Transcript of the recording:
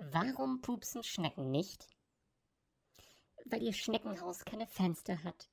Warum pupsen Schnecken nicht? Weil ihr Schneckenhaus keine Fenster hat.